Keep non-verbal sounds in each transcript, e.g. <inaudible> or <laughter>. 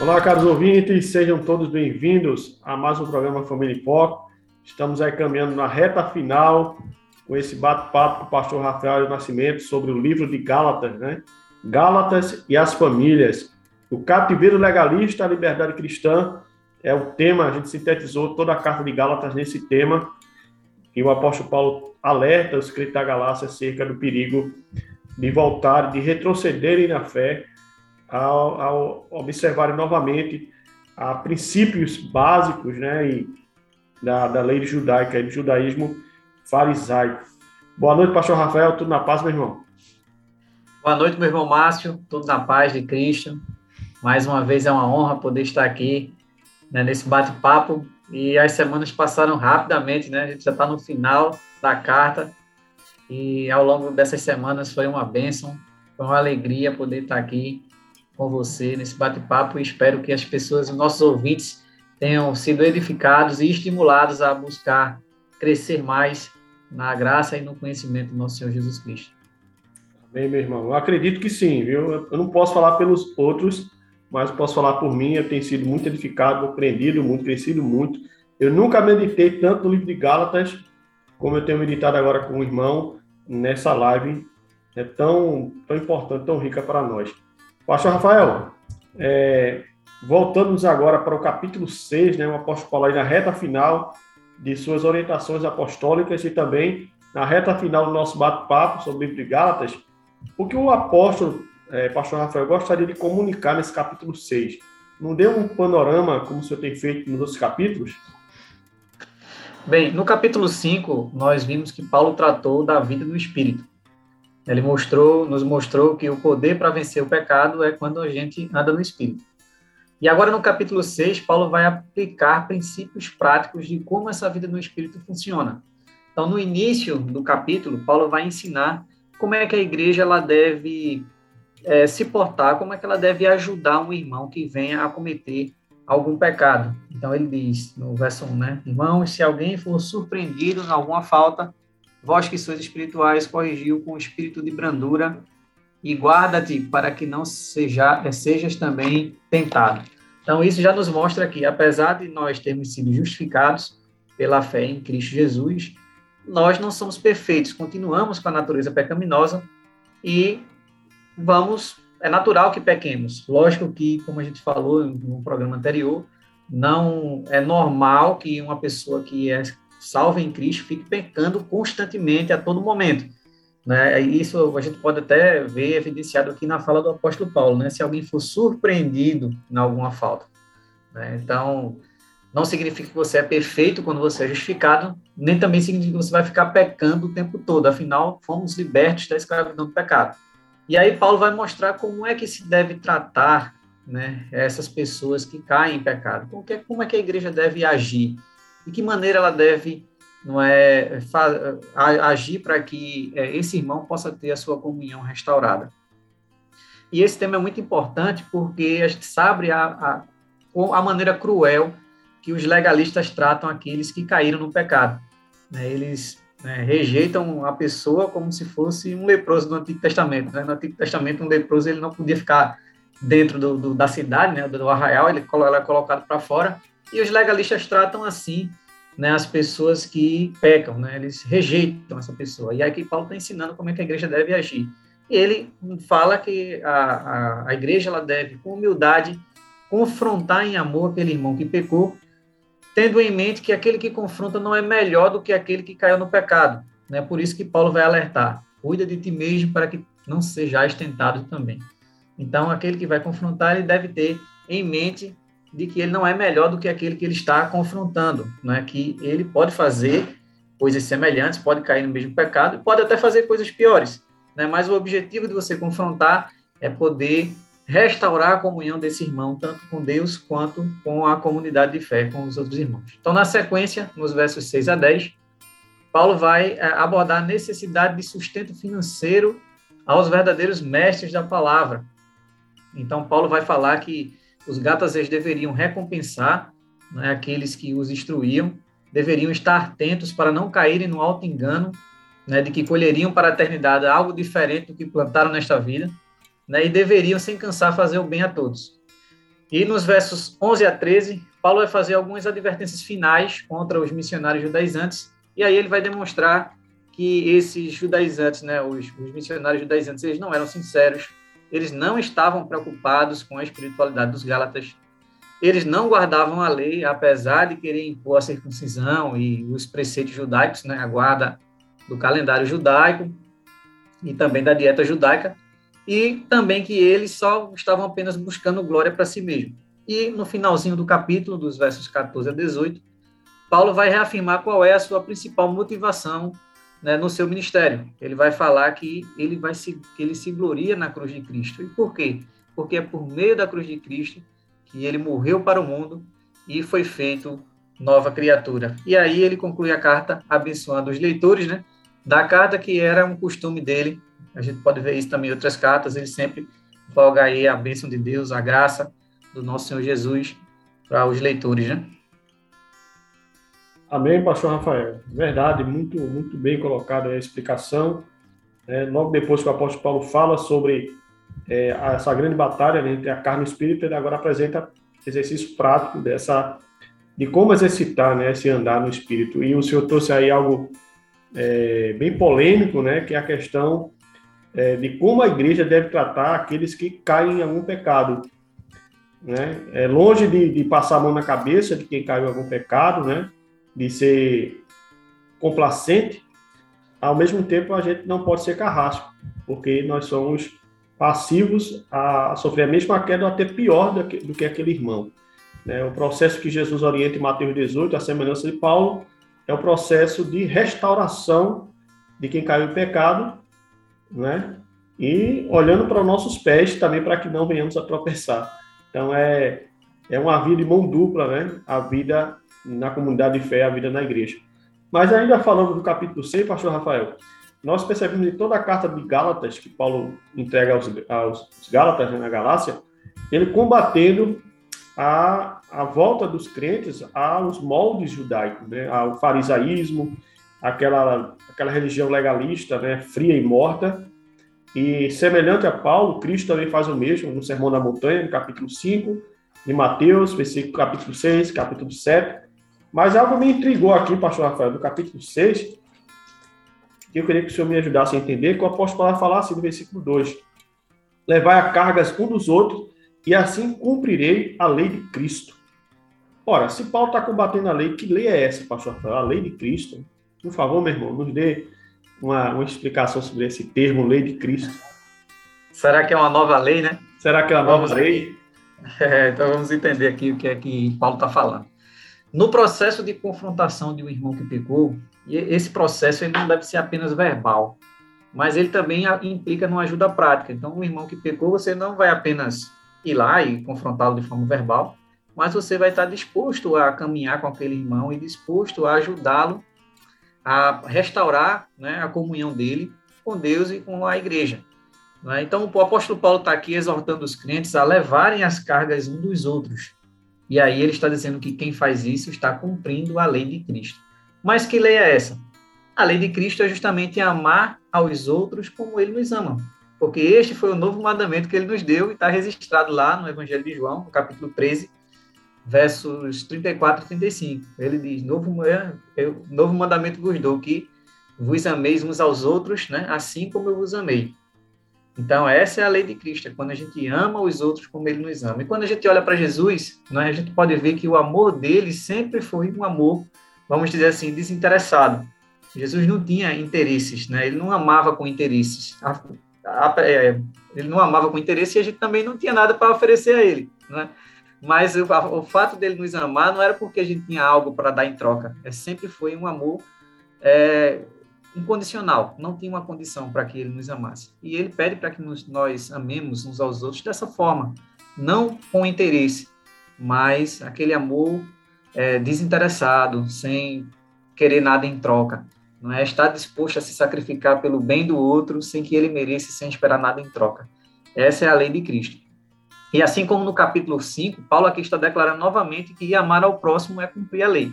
Olá, caros ouvintes, sejam todos bem-vindos a mais um programa Família em Foco. Estamos aí caminhando na reta final com esse bate-papo com o pastor Rafael Nascimento sobre o livro de Gálatas, né? Gálatas e as famílias. O cativeiro legalista, a liberdade cristã é o tema, a gente sintetizou toda a carta de Gálatas nesse tema, e o apóstolo Paulo alerta os crentes da Galácia acerca do perigo de voltar, de retrocederem na fé ao, ao observarem novamente a princípios básicos né, e da, da lei judaica e do judaísmo farisaico. Boa noite, pastor Rafael, tudo na paz, meu irmão? Boa noite, meu irmão Márcio, tudo na paz de Cristo. Mais uma vez é uma honra poder estar aqui né, nesse bate-papo e as semanas passaram rapidamente, né? A gente já está no final da carta e ao longo dessas semanas foi uma bênção, foi uma alegria poder estar aqui com você nesse bate-papo e espero que as pessoas, os nossos ouvintes, tenham sido edificados e estimulados a buscar crescer mais na graça e no conhecimento do nosso Senhor Jesus Cristo. Amém, meu irmão. Eu acredito que sim, viu? Eu não posso falar pelos outros, mas posso falar por mim. Eu tenho sido muito edificado, aprendido muito, crescido muito. Eu nunca meditei tanto no livro de Gálatas como eu tenho meditado agora com o irmão nessa live. É tão, tão importante, tão rica para nós. Pastor Rafael, é, voltamos agora para o capítulo 6, né, o apóstolo Paulo aí na reta final de suas orientações apostólicas e também na reta final do nosso bate-papo sobre o livro de Gálatas, o que o apóstolo, é, pastor Rafael, gostaria de comunicar nesse capítulo 6? Não deu um panorama como o senhor tem feito nos outros capítulos? Bem, no capítulo 5, nós vimos que Paulo tratou da vida no Espírito. Ele mostrou, nos mostrou que o poder para vencer o pecado é quando a gente anda no Espírito. E agora, no capítulo 6, Paulo vai aplicar princípios práticos de como essa vida no Espírito funciona. Então, no início do capítulo, Paulo vai ensinar como é que a igreja ela deve é, se portar, como é que ela deve ajudar um irmão que venha a cometer algum pecado. Então, ele diz no verso 1, né? Irmãos, se alguém for surpreendido em alguma falta, vós que sois espirituais, corrigiu com espírito de brandura e guarda-te para que não seja, sejas também tentado. Então, isso já nos mostra que, apesar de nós termos sido justificados pela fé em Cristo Jesus, nós não somos perfeitos, continuamos com a natureza pecaminosa e vamos. É natural que pequemos. Lógico que, como a gente falou no programa anterior, não é normal que uma pessoa que é salvo em Cristo, fique pecando constantemente a todo momento. Né? Isso a gente pode até ver evidenciado aqui na fala do apóstolo Paulo, né? se alguém for surpreendido em alguma falta. Né? Então, não significa que você é perfeito quando você é justificado, nem também significa que você vai ficar pecando o tempo todo, afinal, fomos libertos da escravidão do pecado. E aí Paulo vai mostrar como é que se deve tratar né, essas pessoas que caem em pecado, como, que, como é que a igreja deve agir de que maneira ela deve não é, agir para que é, esse irmão possa ter a sua comunhão restaurada. E esse tema é muito importante porque a gente sabe a, a, a maneira cruel que os legalistas tratam aqueles que caíram no pecado. Né? Eles né, rejeitam a pessoa como se fosse um leproso do Antigo Testamento. Né? No Antigo Testamento, um leproso ele não podia ficar dentro do, do, da cidade, né, do arraial, ele, ele é colocado para fora e os legalistas tratam assim né, as pessoas que pecam, né, eles rejeitam essa pessoa. E aqui Paulo está ensinando como é que a igreja deve agir. E ele fala que a, a, a igreja ela deve, com humildade, confrontar em amor aquele irmão que pecou, tendo em mente que aquele que confronta não é melhor do que aquele que caiu no pecado. Né? Por isso que Paulo vai alertar: cuida de ti mesmo para que não sejais tentado também. Então, aquele que vai confrontar, ele deve ter em mente de que ele não é melhor do que aquele que ele está confrontando, né? que ele pode fazer coisas semelhantes, pode cair no mesmo pecado, pode até fazer coisas piores, né? mas o objetivo de você confrontar é poder restaurar a comunhão desse irmão, tanto com Deus quanto com a comunidade de fé, com os outros irmãos. Então, na sequência, nos versos 6 a 10, Paulo vai é, abordar a necessidade de sustento financeiro aos verdadeiros mestres da palavra. Então, Paulo vai falar que os gátases deveriam recompensar né, aqueles que os instruíam, deveriam estar atentos para não caírem no alto engano né, de que colheriam para a eternidade algo diferente do que plantaram nesta vida, né, e deveriam, sem cansar, fazer o bem a todos. E nos versos 11 a 13, Paulo vai fazer algumas advertências finais contra os missionários judaizantes, e aí ele vai demonstrar que esses judaizantes, né, os, os missionários judaizantes, eles não eram sinceros, eles não estavam preocupados com a espiritualidade dos Gálatas, eles não guardavam a lei, apesar de querer impor a circuncisão e os preceitos judaicos, né, a guarda do calendário judaico e também da dieta judaica, e também que eles só estavam apenas buscando glória para si mesmo. E no finalzinho do capítulo, dos versos 14 a 18, Paulo vai reafirmar qual é a sua principal motivação né, no seu ministério. Ele vai falar que ele vai se, ele se gloria na cruz de Cristo. E por quê? Porque é por meio da cruz de Cristo que ele morreu para o mundo e foi feito nova criatura. E aí ele conclui a carta abençoando os leitores, né? Da carta que era um costume dele. A gente pode ver isso também em outras cartas. Ele sempre voga aí a bênção de Deus, a graça do nosso Senhor Jesus para os leitores, né? Amém, pastor Rafael. Verdade, muito, muito bem colocada a explicação. É, logo depois que o apóstolo Paulo fala sobre é, essa grande batalha né, entre a carne e o espírito, ele agora apresenta exercício prático dessa de como exercitar né, esse andar no espírito. E o senhor trouxe aí algo é, bem polêmico, né, que é a questão é, de como a igreja deve tratar aqueles que caem em algum pecado. Né? É longe de, de passar a mão na cabeça de quem caiu em algum pecado, né? De ser complacente, ao mesmo tempo a gente não pode ser carrasco, porque nós somos passivos a sofrer a mesma queda ou até pior do que, aquele irmão. Né? O processo que Jesus orienta em Mateus 18, a semelhança de Paulo, é o processo de restauração de quem caiu em pecado, né? e olhando para os nossos pés também para que não venhamos a tropeçar. Então é, é uma vida de mão dupla, né? a vida na comunidade de fé, a vida na igreja. Mas ainda falando do capítulo 6, pastor Rafael, nós percebemos em toda a carta de Gálatas, que Paulo entrega aos, aos Gálatas né, na Galácia, ele combatendo a, a volta dos crentes aos moldes judaicos, né, ao farisaísmo, aquela, aquela religião legalista, né, fria e morta. E semelhante a Paulo, Cristo também faz o mesmo no Sermão da Montanha, no capítulo 5, de Mateus, versículo capítulo 6, capítulo 7, mas algo me intrigou aqui, pastor Rafael, do capítulo 6, que eu queria que o senhor me ajudasse a entender, que o apóstolo Paulo fala assim no versículo 2: Levai a cargas um dos outros, e assim cumprirei a lei de Cristo. Ora, se Paulo está combatendo a lei, que lei é essa, pastor Rafael? A lei de Cristo. Por favor, meu irmão, nos dê uma, uma explicação sobre esse termo, lei de Cristo. Será que é uma nova lei, né? Será que é uma vamos nova lei? <laughs> É, então vamos entender aqui o que é que Paulo está falando. No processo de confrontação de um irmão que pecou, esse processo ele não deve ser apenas verbal, mas ele também implica numa ajuda prática. Então, o irmão que pecou, você não vai apenas ir lá e confrontá-lo de forma verbal, mas você vai estar disposto a caminhar com aquele irmão e disposto a ajudá-lo a restaurar né, a comunhão dele com Deus e com a igreja. Né? Então, o apóstolo Paulo está aqui exortando os crentes a levarem as cargas um dos outros. E aí ele está dizendo que quem faz isso está cumprindo a lei de Cristo. Mas que lei é essa? A lei de Cristo é justamente amar aos outros como ele nos ama. Porque este foi o novo mandamento que ele nos deu e está registrado lá no Evangelho de João, no capítulo 13, versos 34 e 35. Ele diz: Novo, é, novo mandamento vos dou, que vos ameis uns aos outros, né, assim como eu vos amei. Então, essa é a lei de Cristo, é quando a gente ama os outros como ele nos ama. E quando a gente olha para Jesus, né, a gente pode ver que o amor dele sempre foi um amor, vamos dizer assim, desinteressado. Jesus não tinha interesses, né? ele não amava com interesses. É, ele não amava com interesse e a gente também não tinha nada para oferecer a ele. Né? Mas o, o, fato dele nos amar não era porque a gente tinha algo para dar em troca, é sempre foi um amor é, incondicional, não tinha uma condição para que ele nos amasse. E ele pede para que nos, nós amemos uns aos outros dessa forma, não com interesse, mas aquele amor é, desinteressado, sem querer nada em troca. Não é estar disposto a se sacrificar pelo bem do outro sem que ele mereça, sem esperar nada em troca. Essa é a lei de Cristo. E assim como no capítulo 5, Paulo aqui está declarando novamente que amar ao próximo é cumprir a lei.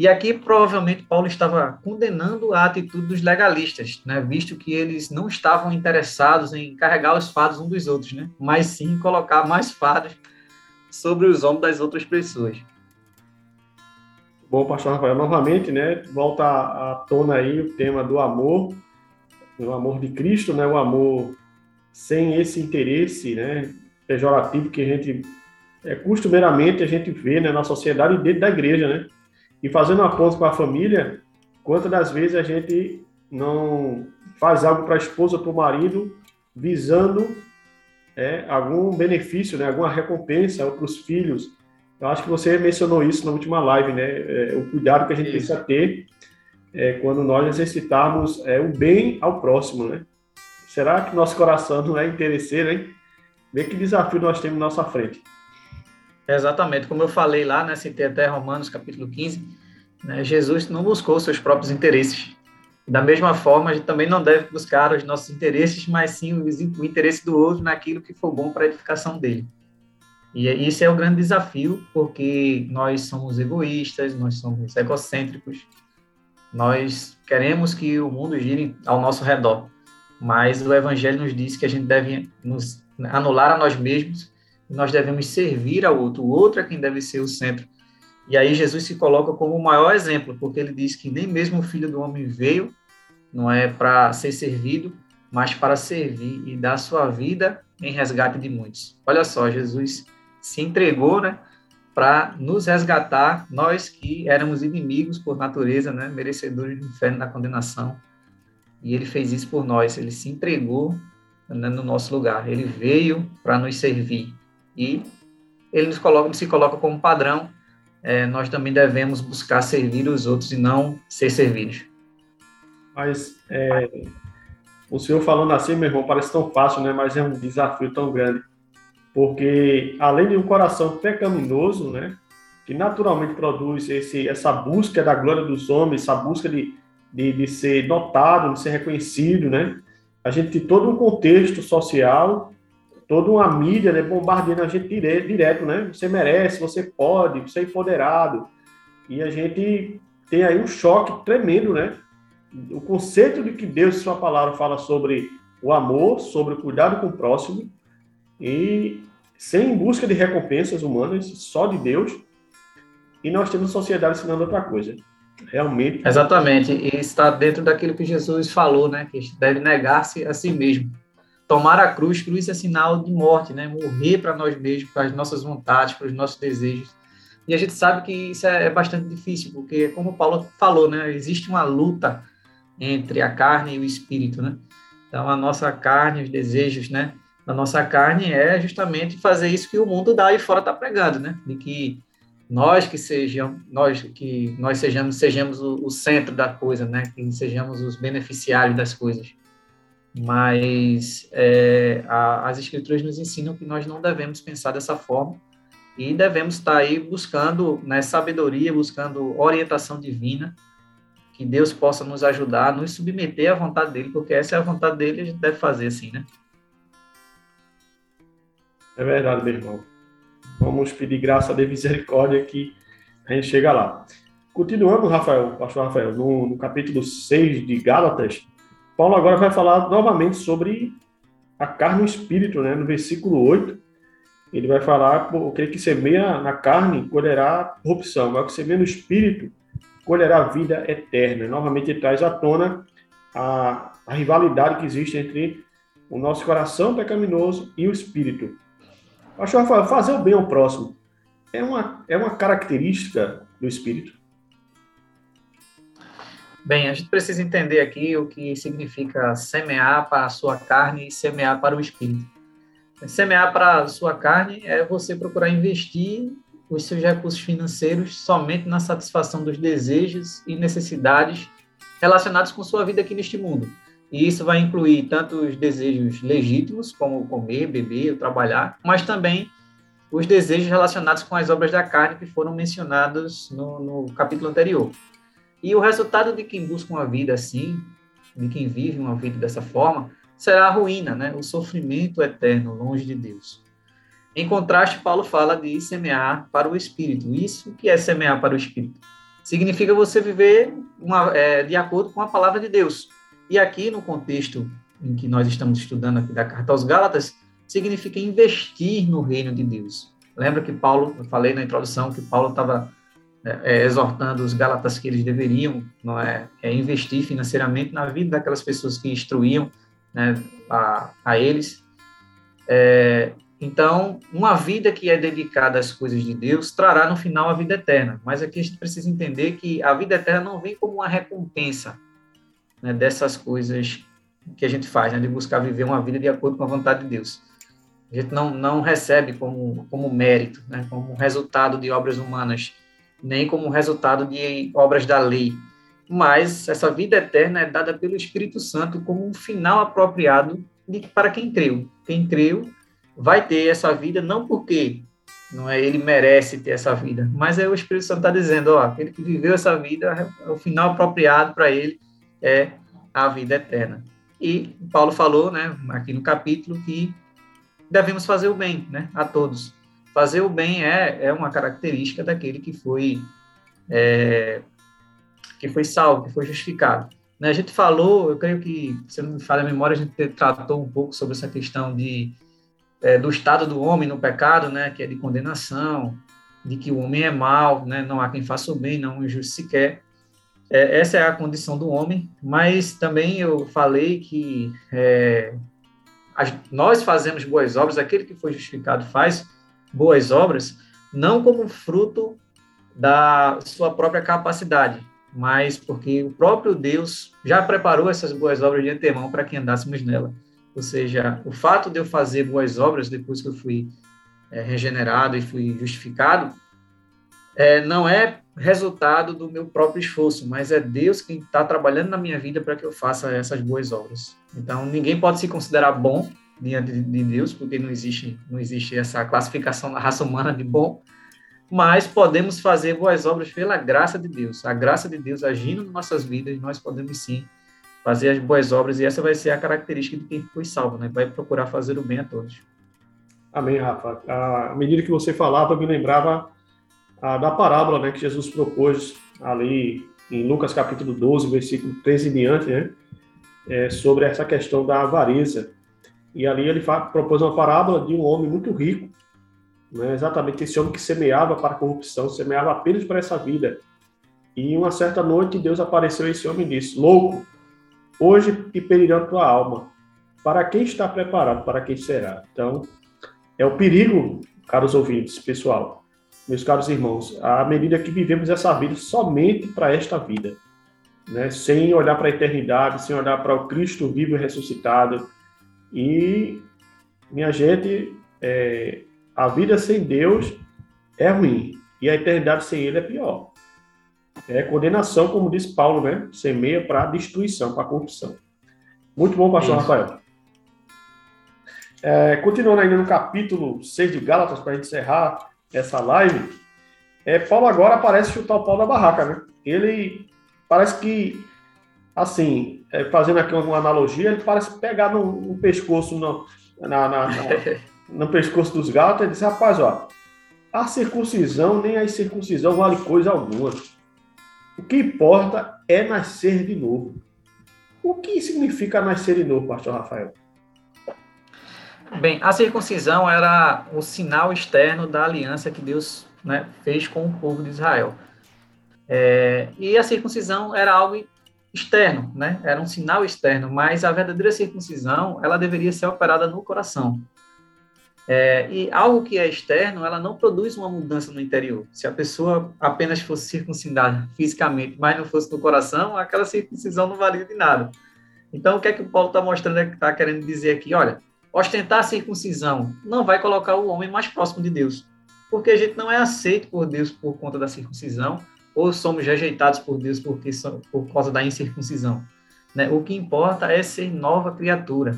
E aqui provavelmente Paulo estava condenando a atitude dos legalistas, né, visto que eles não estavam interessados em carregar os fardos um dos outros, né, mas sim colocar mais fardos sobre os ombros das outras pessoas. Bom, pastor Rafael, novamente, né, volta à tona aí o tema do amor, o amor de Cristo, né, o amor sem esse interesse, né, pejorativo que a gente é, costumeiramente a gente vê né, na sociedade e dentro da igreja, né? E fazendo uma ponto com a família, quantas das vezes a gente não faz algo para a esposa, para o marido, visando é, algum benefício, né, alguma recompensa ou para os filhos. Eu acho que você mencionou isso na última live, né? É, o cuidado que a gente isso. precisa ter é, quando nós exercitarmos é, o bem ao próximo, né? Será que nosso coração não é interesseiro, hein? Vê que desafio nós temos na nossa frente. Exatamente, como eu falei lá, né, citei até Romanos capítulo 15, né, Jesus não buscou seus próprios interesses. Da mesma forma, a gente também não deve buscar os nossos interesses, mas sim o interesse do outro naquilo que for bom para a edificação dele. E isso é o grande desafio, porque nós somos egoístas, nós somos egocêntricos, nós queremos que o mundo gire ao nosso redor, mas o Evangelho nos diz que a gente deve nos anular a nós mesmos nós devemos servir ao outro, o outro é quem deve ser o centro. E aí Jesus se coloca como o maior exemplo, porque ele diz que nem mesmo o filho do homem veio, não é para ser servido, mas para servir e dar sua vida em resgate de muitos. Olha só, Jesus se entregou, né, para nos resgatar, nós que éramos inimigos por natureza, né, merecedores do inferno da condenação. E ele fez isso por nós, ele se entregou né, no nosso lugar, ele veio para nos servir e ele coloca, se coloca como padrão. É, nós também devemos buscar servir os outros e não ser servidos. Mas é, o senhor falando assim, meu irmão, parece tão fácil, né? Mas é um desafio tão grande, porque além de um coração pecaminoso, né? Que naturalmente produz esse, essa busca da glória dos homens, essa busca de, de, de ser notado, de ser reconhecido, né? A gente tem todo um contexto social toda uma mídia né, bombardeando a gente direto, né? Você merece, você pode, você é empoderado. E a gente tem aí um choque tremendo, né? O conceito de que Deus sua palavra fala sobre o amor, sobre o cuidado com o próximo, e sem busca de recompensas humanas, só de Deus. E nós temos a sociedade ensinando outra coisa. Realmente. Exatamente. E está dentro daquilo que Jesus falou, né? Que deve negar-se a si mesmo tomar a cruz, cruz é sinal de morte, né? Morrer para nós mesmos, para as nossas vontades, para os nossos desejos. E a gente sabe que isso é, é bastante difícil, porque como o Paulo falou, né, existe uma luta entre a carne e o espírito, né? Então a nossa carne, os desejos, né, a nossa carne é justamente fazer isso que o mundo dá e fora está pregando, né? De que nós que sejamos, nós que nós sejamos, sejamos o, o centro da coisa, né? Que sejamos os beneficiários das coisas mas é, a, as escrituras nos ensinam que nós não devemos pensar dessa forma e devemos estar aí buscando né, sabedoria, buscando orientação divina, que Deus possa nos ajudar nos submeter à vontade dele, porque essa é a vontade dele a gente deve fazer assim, né? É verdade, meu irmão. Vamos pedir graça de misericórdia que a gente chega lá. Continuando, Rafael, pastor Rafael, no, no capítulo 6 de Gálatas, Paulo agora vai falar novamente sobre a carne e o espírito, né? No versículo 8, ele vai falar, aquele que semeia na carne colherá corrupção, mas o que semeia no espírito colherá vida eterna. Novamente ele traz à tona a, a rivalidade que existe entre o nosso coração pecaminoso e o espírito. Pastor Rafael, fazer o bem ao próximo é uma, é uma característica do espírito? Bem, a gente precisa entender aqui o que significa semear para a sua carne e semear para o espírito. Semear para a sua carne é você procurar investir os seus recursos financeiros somente na satisfação dos desejos e necessidades relacionados com sua vida aqui neste mundo. E isso vai incluir tanto os desejos legítimos, como comer, beber, trabalhar, mas também os desejos relacionados com as obras da carne que foram mencionados no, no capítulo anterior. E o resultado de quem busca uma vida assim, de quem vive uma vida dessa forma, será a ruína, né? o sofrimento eterno, longe de Deus. Em contraste, Paulo fala de semear para o espírito. Isso que é semear para o espírito? Significa você viver uma, é, de acordo com a palavra de Deus. E aqui, no contexto em que nós estamos estudando aqui da carta aos Gálatas, significa investir no reino de Deus. Lembra que Paulo, eu falei na introdução que Paulo estava é, é, exortando os Gálatas que eles deveriam não é, é, investir financeiramente na vida daquelas pessoas que instruíam né, a, a eles. É, então, uma vida que é dedicada às coisas de Deus trará no final a vida eterna. Mas aqui a gente precisa entender que a vida eterna não vem como uma recompensa né, dessas coisas que a gente faz, né, de buscar viver uma vida de acordo com a vontade de Deus. A gente não, não recebe como, como mérito, né, como resultado de obras humanas, nem como resultado de obras da lei. Mas essa vida eterna é dada pelo Espírito Santo como um final apropriado de, para quem creu. Quem creu vai ter essa vida não porque não é ele merece ter essa vida, mas é o Espírito Santo está dizendo, ó, aquele que viveu essa vida, é o final apropriado para ele é a vida eterna. E Paulo falou, né, aqui no capítulo que devemos fazer o bem, né, a todos. Fazer o bem é, é uma característica daquele que foi é, que foi salvo, que foi justificado. Né, a gente falou, eu creio que, se não me falha a memória, a gente tratou um pouco sobre essa questão de é, do estado do homem no pecado, né, que é de condenação, de que o homem é mau, né, não há quem faça o bem, não um justo sequer. É, essa é a condição do homem, mas também eu falei que é, as, nós fazemos boas obras, aquele que foi justificado faz boas obras, não como fruto da sua própria capacidade, mas porque o próprio Deus já preparou essas boas obras de antemão para que andássemos nela. Ou seja, o fato de eu fazer boas obras depois que eu fui é, regenerado e fui justificado, é, não é resultado do meu próprio esforço, mas é Deus quem está trabalhando na minha vida para que eu faça essas boas obras. Então, ninguém pode se considerar bom diante de Deus, porque não existe, não existe essa classificação da raça humana de bom, mas podemos fazer boas obras pela graça de Deus. A graça de Deus agindo em nossas vidas, nós podemos sim fazer as boas obras, e essa vai ser a característica de quem foi salvo, né? Vai procurar fazer o bem a todos. Amém, Rafa. À medida que você falava, eu me lembrava a, da parábola né, que Jesus propôs ali em Lucas capítulo 12, versículo 13 em diante, né? É, sobre essa questão da avareza. E ali ele propôs uma parábola de um homem muito rico, né? exatamente esse homem que semeava para a corrupção, semeava apenas para essa vida. E uma certa noite Deus apareceu a esse homem e disse: Louco, hoje e perirão tua alma. Para quem está preparado, para quem será. Então, é o perigo, caros ouvintes, pessoal, meus caros irmãos, à medida que vivemos essa vida somente para esta vida, né? sem olhar para a eternidade, sem olhar para o Cristo vivo e ressuscitado. E, minha gente, é, a vida sem Deus é ruim e a eternidade sem Ele é pior. É condenação, como diz Paulo, né? Semeia para destruição, para corrupção. Muito bom, pastor Isso. Rafael. É, continuando ainda no capítulo 6 de Gálatas, para a gente encerrar essa live, é, Paulo agora parece chutar o pau da barraca, né? Ele parece que, assim, é, fazendo aqui uma analogia, ele parece pegar no, no pescoço, no, na, na, na, <laughs> no pescoço dos Gálatas e dizer, rapaz, ó, a circuncisão nem a circuncisão vale coisa alguma. O que importa é nascer de novo. O que significa nascer de novo, pastor Rafael? Bem, a circuncisão era o sinal externo da aliança que Deus né, fez com o povo de Israel. É, e a circuncisão era algo externo, né? Era um sinal externo, mas a verdadeira circuncisão, ela deveria ser operada no coração. É, e algo que é externo, ela não produz uma mudança no interior. Se a pessoa apenas fosse circuncidada fisicamente, mas não fosse no coração, aquela circuncisão não valia de nada. Então, o que é que o Paulo está mostrando, está querendo dizer aqui? Olha, ostentar a circuncisão não vai colocar o homem mais próximo de Deus, porque a gente não é aceito por Deus por conta da circuncisão, ou somos rejeitados por Deus porque por causa da incircuncisão. Né? O que importa é ser nova criatura.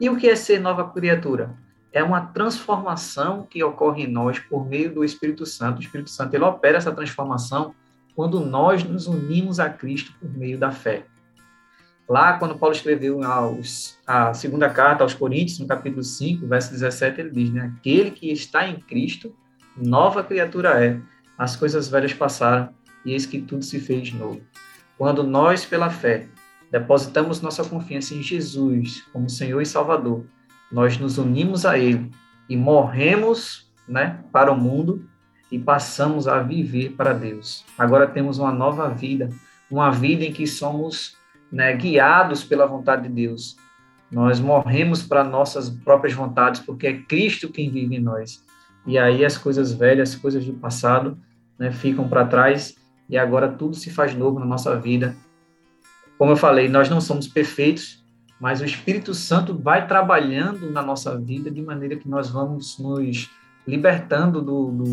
E o que é ser nova criatura? É uma transformação que ocorre em nós por meio do Espírito Santo. O Espírito Santo ele opera essa transformação quando nós nos unimos a Cristo por meio da fé. Lá, quando Paulo escreveu aos, a segunda carta aos Coríntios, no capítulo 5, verso 17, ele diz, né? Aquele que está em Cristo, nova criatura é. As coisas velhas passaram, e eis que tudo se fez novo. Quando nós, pela fé, depositamos nossa confiança em Jesus como Senhor e Salvador, nós nos unimos a Ele e morremos né, para o mundo e passamos a viver para Deus. Agora temos uma nova vida, uma vida em que somos né, guiados pela vontade de Deus. Nós morremos para nossas próprias vontades, porque é Cristo quem vive em nós. E aí as coisas velhas, as coisas do passado, né, ficam para trás e agora tudo se faz novo na nossa vida. Como eu falei, nós não somos perfeitos, mas o Espírito Santo vai trabalhando na nossa vida de maneira que nós vamos nos libertando do, do,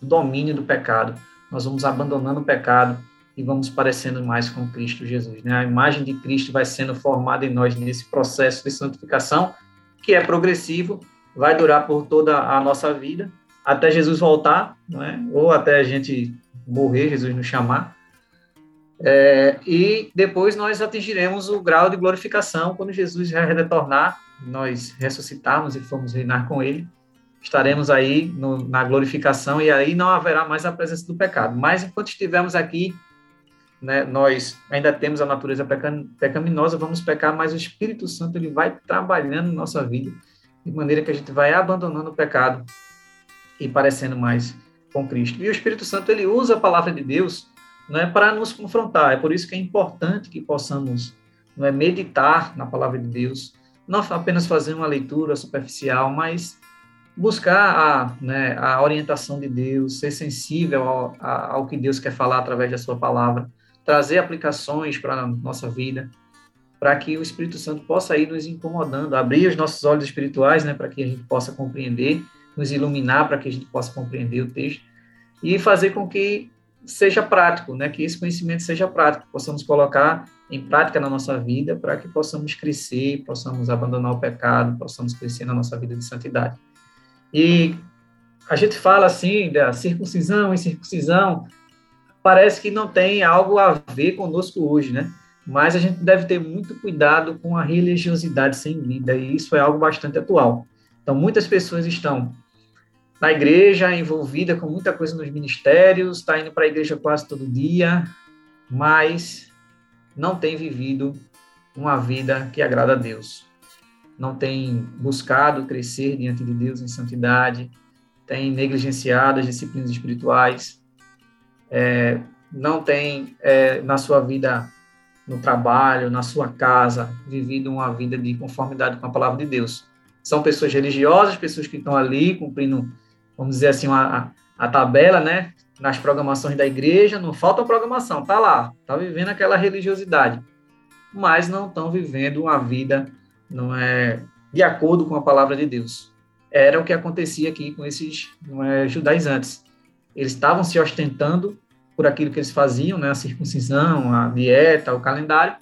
do domínio do pecado. Nós vamos abandonando o pecado e vamos parecendo mais com Cristo Jesus. Né? A imagem de Cristo vai sendo formada em nós nesse processo de santificação, que é progressivo, vai durar por toda a nossa vida, até Jesus voltar, não é? ou até a gente morrer, Jesus nos chamar. É, e depois nós atingiremos o grau de glorificação quando Jesus retornar, nós ressuscitarmos e formos reinar com Ele. Estaremos aí no, na glorificação e aí não haverá mais a presença do pecado. Mas enquanto estivermos aqui né, nós ainda temos a natureza pecaminosa, vamos pecar, mas o Espírito Santo ele vai trabalhando nossa vida, de maneira que a gente vai abandonando o pecado e parecendo mais com Cristo. E o Espírito Santo ele usa a palavra de Deus não é para nos confrontar. É por isso que é importante que possamos não é meditar na palavra de Deus, não apenas fazer uma leitura superficial, mas buscar a, né, a orientação de Deus, ser sensível ao, ao que Deus quer falar através da sua palavra trazer aplicações para a nossa vida, para que o Espírito Santo possa ir nos incomodando, abrir os nossos olhos espirituais, né, para que a gente possa compreender, nos iluminar para que a gente possa compreender o texto e fazer com que seja prático, né, que esse conhecimento seja prático, possamos colocar em prática na nossa vida para que possamos crescer, possamos abandonar o pecado, possamos crescer na nossa vida de santidade. E a gente fala assim da circuncisão e circuncisão, parece que não tem algo a ver conosco hoje, né? Mas a gente deve ter muito cuidado com a religiosidade sem vida, e isso é algo bastante atual. Então, muitas pessoas estão na igreja, envolvida com muita coisa nos ministérios, está indo para a igreja quase todo dia, mas não tem vivido uma vida que agrada a Deus. Não tem buscado crescer diante de Deus em santidade, tem negligenciado as disciplinas espirituais, é, não tem é, na sua vida no trabalho, na sua casa, vivido uma vida de conformidade com a palavra de Deus. São pessoas religiosas, pessoas que estão ali cumprindo, vamos dizer assim, a, a tabela, né? Nas programações da igreja, não falta programação, tá lá, tá vivendo aquela religiosidade, mas não estão vivendo uma vida não é de acordo com a palavra de Deus. Era o que acontecia aqui com esses não é, judaizantes. Eles estavam se ostentando por aquilo que eles faziam, né, a circuncisão, a dieta, o calendário,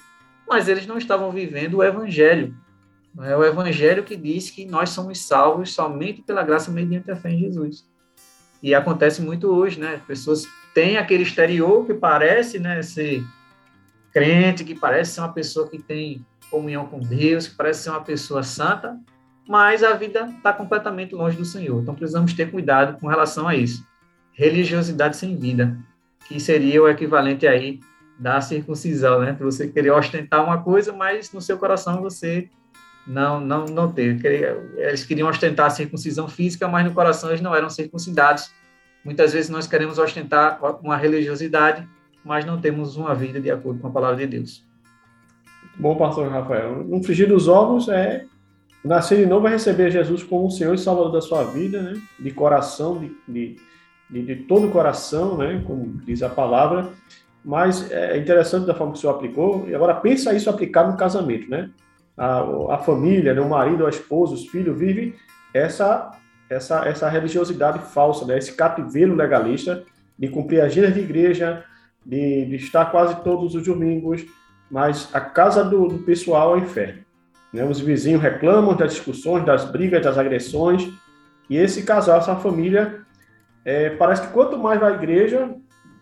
mas eles não estavam vivendo o evangelho. É o evangelho que diz que nós somos salvos somente pela graça mediante a fé em Jesus. E acontece muito hoje, né? As pessoas têm aquele exterior que parece, né, ser crente, que parece ser uma pessoa que tem comunhão com Deus, que parece ser uma pessoa santa, mas a vida está completamente longe do Senhor. Então precisamos ter cuidado com relação a isso. Religiosidade sem vida que seria o equivalente aí da circuncisão, né? Você querer ostentar uma coisa, mas no seu coração você não não não ter. Eles queriam ostentar a circuncisão física, mas no coração eles não eram circuncidados. Muitas vezes nós queremos ostentar uma religiosidade, mas não temos uma vida de acordo com a palavra de Deus. Bom, pastor Rafael, um frigir dos ovos é nascer de novo é receber Jesus como o Senhor e Salvador da sua vida, né? De coração, de de, de todo o coração, né, como diz a palavra, mas é interessante da forma que o senhor aplicou, e agora pensa isso aplicado no casamento, né? A, a família, né, o marido, a esposa, os filhos vivem essa, essa, essa religiosidade falsa, né? esse cativeiro legalista de cumprir agendas de igreja, de, de estar quase todos os domingos, mas a casa do, do pessoal é o inferno. Né? Os vizinhos reclamam das discussões, das brigas, das agressões, e esse casal, essa família, é, parece que quanto mais vai à igreja,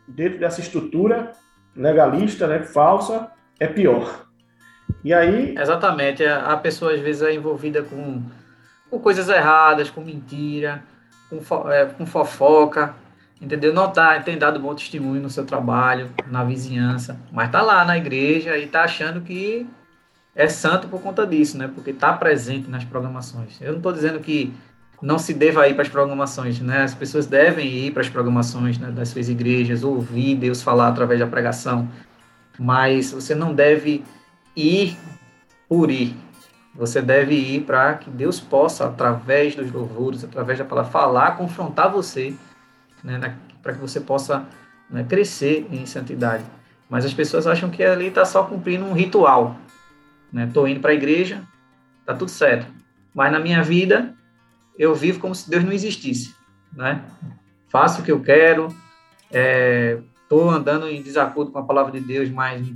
dentro dessa estrutura legalista, né, falsa, é pior. E aí. Exatamente. A pessoa às vezes é envolvida com, com coisas erradas, com mentira, com, fo, é, com fofoca, entendeu? Não tá, tem dado bom testemunho no seu trabalho, na vizinhança, mas tá lá na igreja e tá achando que é santo por conta disso, né? Porque tá presente nas programações. Eu não estou dizendo que não se deva ir para as programações, né? As pessoas devem ir para as programações né, das suas igrejas, ouvir Deus falar através da pregação, mas você não deve ir por ir. Você deve ir para que Deus possa, através dos louvores, através da palavra, falar, confrontar você, né, para que você possa né, crescer em santidade. Mas as pessoas acham que ali está só cumprindo um ritual. Estou né? indo para a igreja, está tudo certo. Mas na minha vida, eu vivo como se Deus não existisse. Né? Faço o que eu quero, estou é, andando em desacordo com a palavra de Deus, mas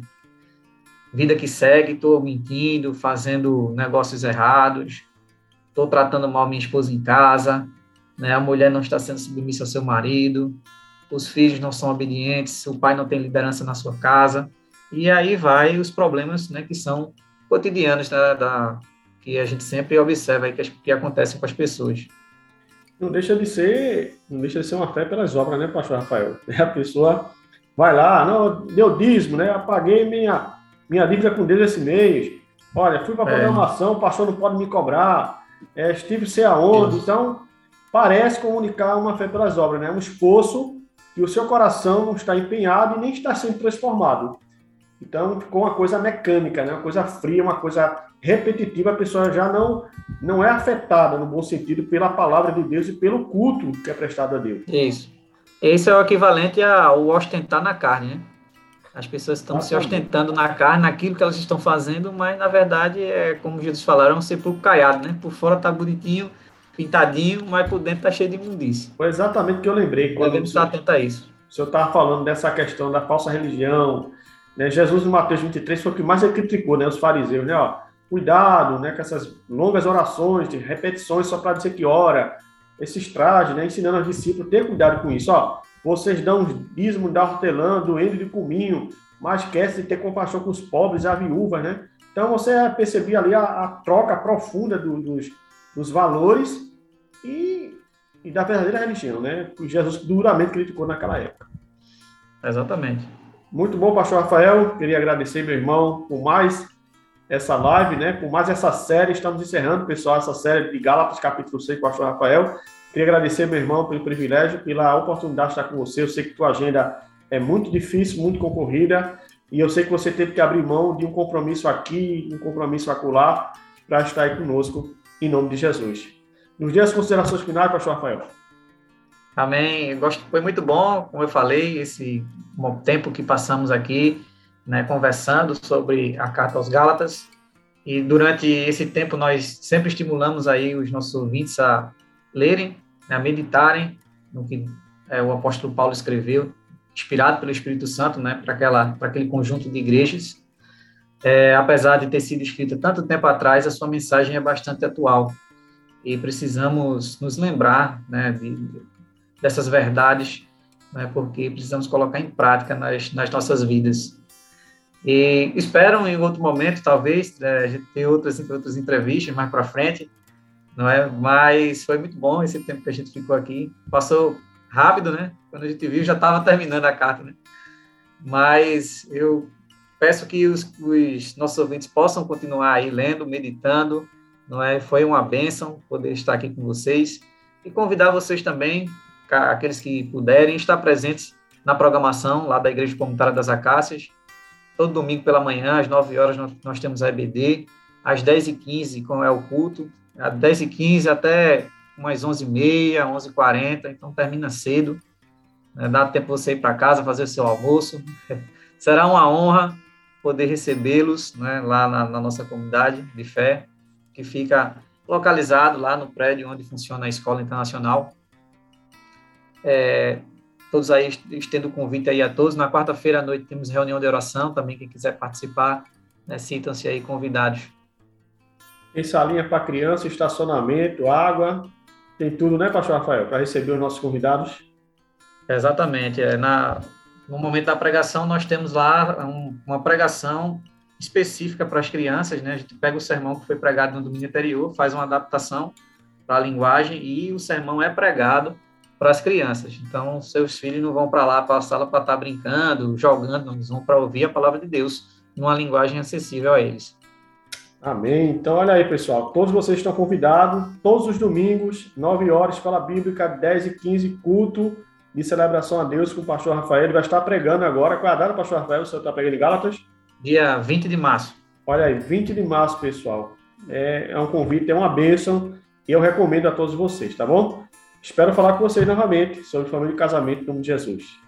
vida que segue, estou mentindo, fazendo negócios errados, estou tratando mal minha esposa em casa, né? a mulher não está sendo submissa ao seu marido, os filhos não são obedientes, o pai não tem liderança na sua casa, e aí vai os problemas né, que são cotidianos da, da que a gente sempre observa aí que, que acontecem com as pessoas. Não deixa de ser, não deixa de ser uma fé pelas obras, né, pastor Rafael? <laughs> A pessoa vai lá, não, deu dízimo, né? Apaguei minha minha dívida com Deus esse mês. Olha, fui para a é. programação, o pastor não pode me cobrar. É, estive sei aonde. Então, parece comunicar uma fé pelas obras, né? Um esforço que o seu coração não está empenhado e nem está sendo transformado. Então, ficou uma coisa mecânica, né? uma coisa fria, uma coisa repetitiva. A pessoa já não, não é afetada, no bom sentido, pela palavra de Deus e pelo culto que é prestado a Deus. Isso. Esse é o equivalente ao ostentar na carne, né? As pessoas estão se ostentando na carne, naquilo que elas estão fazendo, mas na verdade é como Jesus falaram, é um sepulcro caiado, né? Por fora tá bonitinho, pintadinho, mas por dentro tá cheio de imundície. Foi exatamente o que eu lembrei. Quando Devemos estar atento a isso. O senhor estava falando dessa questão da falsa religião. Né? Jesus, no Mateus 23, foi o que mais ele criticou, né? Os fariseus, né? Ó, cuidado né? com essas longas orações, de repetições só para dizer que ora. Esses trajes, né? Ensinando aos discípulos, ter cuidado com isso. Ó, vocês dão dízimo da hortelã, do endo de cominho, mas esquece de ter compaixão com os pobres e as viúvas, né? Então você percebia ali a, a troca profunda do, dos, dos valores e, e, da verdadeira religião, né? Que Jesus duramente criticou naquela época. Exatamente. Muito bom, pastor Rafael. Queria agradecer, meu irmão, por mais essa live, né? Por mais essa série. Estamos encerrando, pessoal, essa série de Gálatas, capítulo 6, pastor Rafael. Queria agradecer, meu irmão, pelo privilégio, pela oportunidade de estar com você. Eu sei que tua agenda é muito difícil, muito concorrida, e eu sei que você teve que abrir mão de um compromisso aqui, um compromisso acolá, para estar aí conosco, em nome de Jesus. Nos dias as considerações finais, pastor Rafael. Amém. Gosto, foi muito bom, como eu falei, esse tempo que passamos aqui, né, conversando sobre a carta aos Gálatas. E durante esse tempo nós sempre estimulamos aí os nossos ouvintes a lerem né, a meditarem no que é, o apóstolo Paulo escreveu, inspirado pelo Espírito Santo, né, para aquela para aquele conjunto de igrejas. É, apesar de ter sido escrita tanto tempo atrás, a sua mensagem é bastante atual e precisamos nos lembrar, né, de, dessas verdades, né, porque precisamos colocar em prática nas, nas nossas vidas. E espero em outro momento, talvez, é, gente ter outras, outras entrevistas mais para frente, não é? Mas foi muito bom esse tempo que a gente ficou aqui. Passou rápido, né? Quando a gente viu, já estava terminando a carta, né? Mas eu peço que os, os, nossos ouvintes possam continuar aí lendo, meditando, não é? Foi uma bênção poder estar aqui com vocês e convidar vocês também, aqueles que puderem, estar presentes na programação lá da Igreja Comunitária das Acácias. Todo domingo pela manhã, às 9 horas, nós, temos a EBD. Às 10h15, como é o culto, às 10h15 até umas 11h30, 11h40, então termina cedo. Né? Dá tempo você ir para casa, fazer o seu almoço. <laughs> Será uma honra poder recebê-los né, lá na, na, nossa comunidade de fé, que fica localizado lá no prédio onde funciona a Escola Internacional. É, todos aí estendo o convite aí a todos. Na quarta-feira à noite temos reunião de oração também, quem quiser participar, né, sintam-se aí convidados. Tem salinha para criança, estacionamento, água, tem tudo, né, pastor Rafael, para receber os nossos convidados? Exatamente. É, na, no momento da pregação, nós temos lá um, uma pregação específica para as crianças, né? A gente pega o sermão que foi pregado no domingo anterior, faz uma adaptação para a linguagem e o sermão é pregado para as crianças. Então, seus filhos não vão para lá para a sala para estar tá brincando, jogando, eles vão para ouvir a palavra de Deus numa linguagem acessível a eles. Amém. Então, olha aí, pessoal. Todos vocês estão convidados, todos os domingos, 9 horas, escola bíblica, 10 e 15, culto de celebração a Deus com o pastor Rafael. Ele vai estar pregando agora. Qual é a data, pastor Rafael? O senhor está pregando em Gálatas? Dia 20 de março. Olha aí, 20 de março, pessoal. É, é um convite, é uma bênção e eu recomendo a todos vocês, tá bom? Espero falar com vocês novamente sobre família e casamento em nome de Jesus.